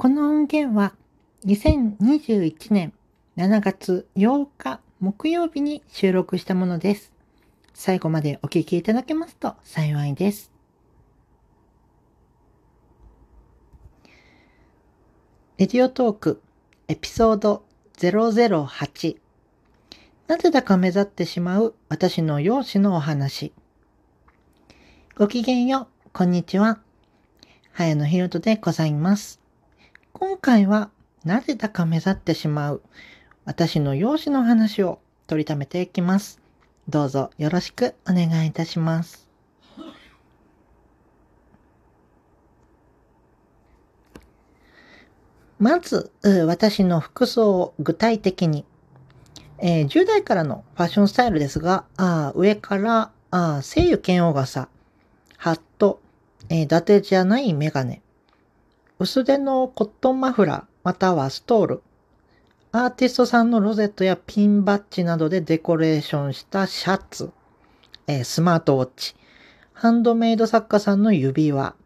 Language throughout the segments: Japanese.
この音源は2021年7月8日木曜日に収録したものです。最後までお聞きいただけますと幸いです。レディオトークエピソード008なぜだか目立ってしまう私の容姿のお話。ごきげんよう、こんにちは。早野ひろとでございます。今回はなぜだか目立ってしまう私の容姿の話を取りためていきます。どうぞよろしくお願いいたします。まず、私の服装を具体的に。えー10代からのファッションスタイルですが、あ上から、あ西油剣大傘、ハット、えー伊達じゃないメガネ、薄手のコットンマフラー、またはストール、アーティストさんのロゼットやピンバッジなどでデコレーションしたシャツ、えースマートウォッチ、ハンドメイド作家さんの指輪、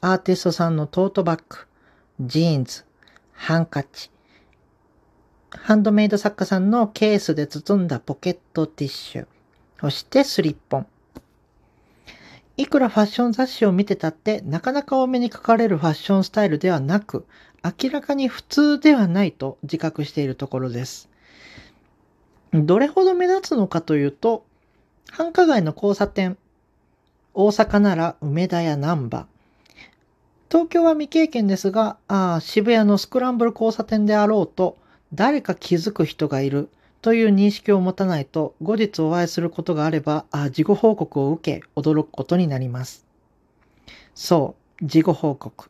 アーティストさんのトートバッグ、ジーンズ、ハンカチ、ハンドメイド作家さんのケースで包んだポケットティッシュ、そしてスリッポン。いくらファッション雑誌を見てたって、なかなか多めに書かれるファッションスタイルではなく、明らかに普通ではないと自覚しているところです。どれほど目立つのかというと、繁華街の交差点、大阪なら梅田や難波、東京は未経験ですが、あ渋谷のスクランブル交差点であろうと、誰か気づく人がいるという認識を持たないと、後日お会いすることがあれば、あ事後報告を受け、驚くことになります。そう、事後報告。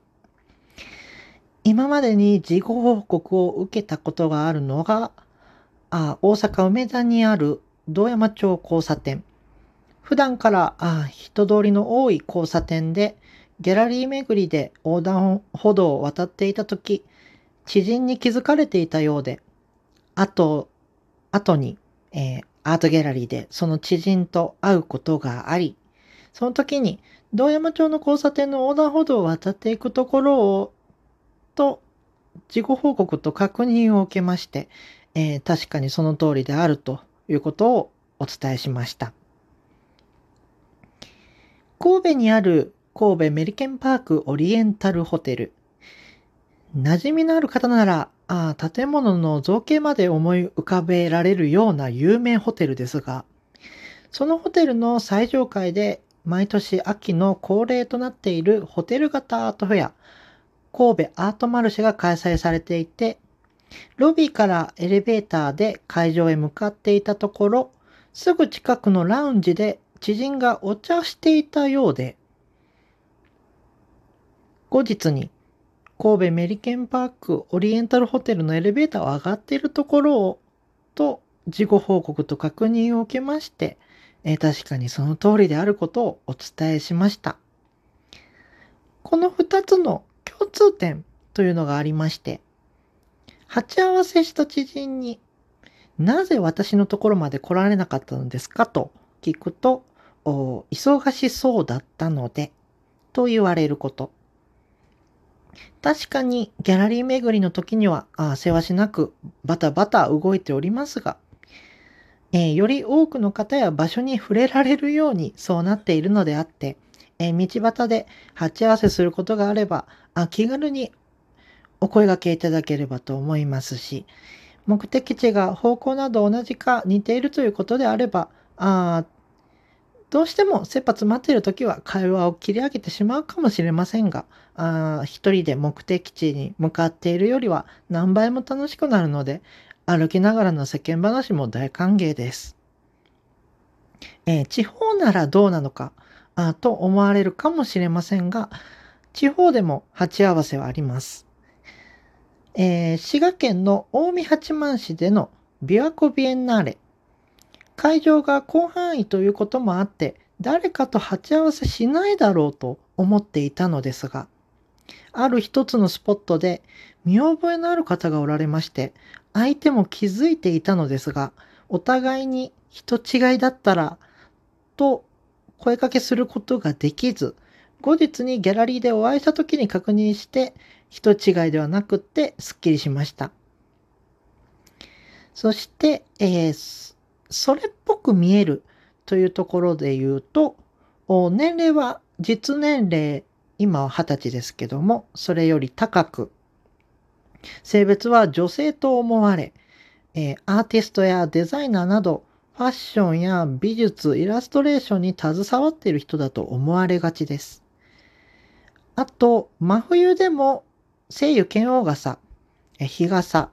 今までに事後報告を受けたことがあるのが、あ大阪梅田にある道山町交差点。普段からあ人通りの多い交差点で、ギャラリー巡りで横断歩道を渡っていたとき、知人に気づかれていたようで、あと、後に、えーアートギャラリーでその知人と会うことがあり、その時に道山町の交差点の横断歩道を渡っていくところを、と、事後報告と確認を受けまして、えー確かにその通りであるということをお伝えしました。神戸にある神戸メリケンパークオリエンタルホテル。馴染みのある方なら、あ建物の造形まで思い浮かべられるような有名ホテルですが、そのホテルの最上階で毎年秋の恒例となっているホテル型アートフェア、神戸アートマルシェが開催されていて、ロビーからエレベーターで会場へ向かっていたところ、すぐ近くのラウンジで知人がお茶していたようで、後日に神戸メリケンパークオリエンタルホテルのエレベーターを上がっているところを、と事後報告と確認を受けまして、えー確かにその通りであることをお伝えしました。この2つの共通点というのがありまして、鉢合わせした知人になぜ私のところまで来られなかったのですか？と聞くと、忙しそうだったので、と言われること。確かにギャラリー巡りの時には、あせわしなくバタバタ動いておりますが、えーより多くの方や場所に触れられるようにそうなっているのであって、えー道端で鉢合わせすることがあれば、あ気軽にお声掛けいただければと思いますし、目的地が方向など同じか似ているということであれば、あどうしても切羽詰まっている時は会話を切り上げてしまうかもしれませんが、あ一人で目的地に向かっているよりは何倍も楽しくなるので、歩きながらの世間話も大歓迎です。えー地方ならどうなのかあと思われるかもしれませんが、地方でも鉢合わせはあります。えー滋賀県の近江八幡市での琵琶湖ビエンナーレ。会場が広範囲ということもあって、誰かと鉢合わせしないだろうと思っていたのですが、ある一つのスポットで見覚えのある方がおられまして、相手も気づいていたのですが、お互いに人違いだったら、と声かけすることができず、後日にギャラリーでお会いした時に確認して、人違いではなくってすっきりしました。そして、えー、それっぽく見えるというところで言うと、年齢は実年齢、今は20歳ですけども、それより高く、性別は女性と思われ、えー、アーティストやデザイナーなど、ファッションや美術、イラストレーションに携わっている人だと思われがちです。あと、真冬でも聖油剣王傘、日傘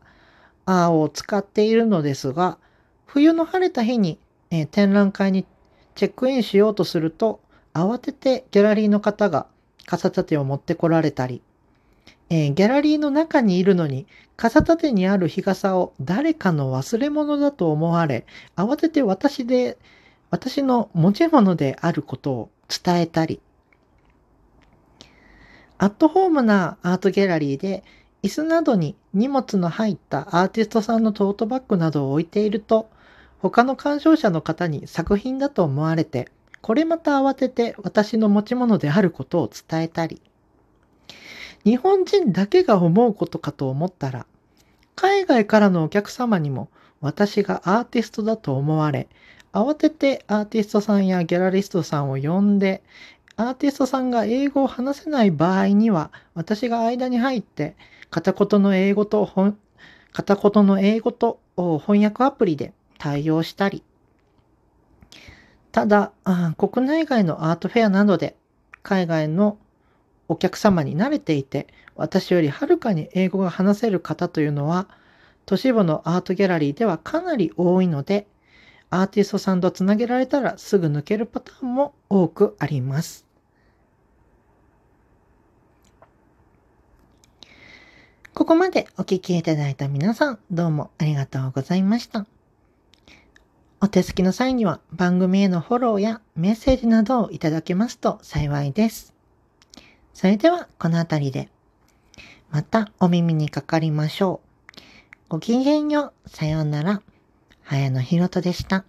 を使っているのですが、冬の晴れた日に、え展覧会にチェックインしようとすると、慌ててギャラリーの方が傘立てを持ってこられたり、えー、ギャラリーの中にいるのに、傘立てにある日傘を誰かの忘れ物だと思われ、慌てて私で、私の持ち物であることを伝えたり、アットホームなアートギャラリーで、椅子などに荷物の入ったアーティストさんのトートバッグなどを置いていると、他の鑑賞者の方に作品だと思われて、これまた慌てて私の持ち物であることを伝えたり、日本人だけが思うことかと思ったら、海外からのお客様にも私がアーティストだと思われ、慌ててアーティストさんやギャラリストさんを呼んで、アーティストさんが英語を話せない場合には、私が間に入って、片言の英語と片言の英語と翻訳アプリで対応したり、ただ、国内外のアートフェアなどで海外のお客様に慣れていて、私よりはるかに英語が話せる方というのは、都市部のアートギャラリーではかなり多いので、アーティストさんとつなげられたらすぐ抜けるパターンも多くあります。ここまでお聴きいただいた皆さん、どうもありがとうございました。お手すきの際には番組へのフォローやメッセージなどをいただけますと幸いです。それではこの辺りで、またお耳にかかりましょう。ごきげんよう。さようなら。早野ひろとでした。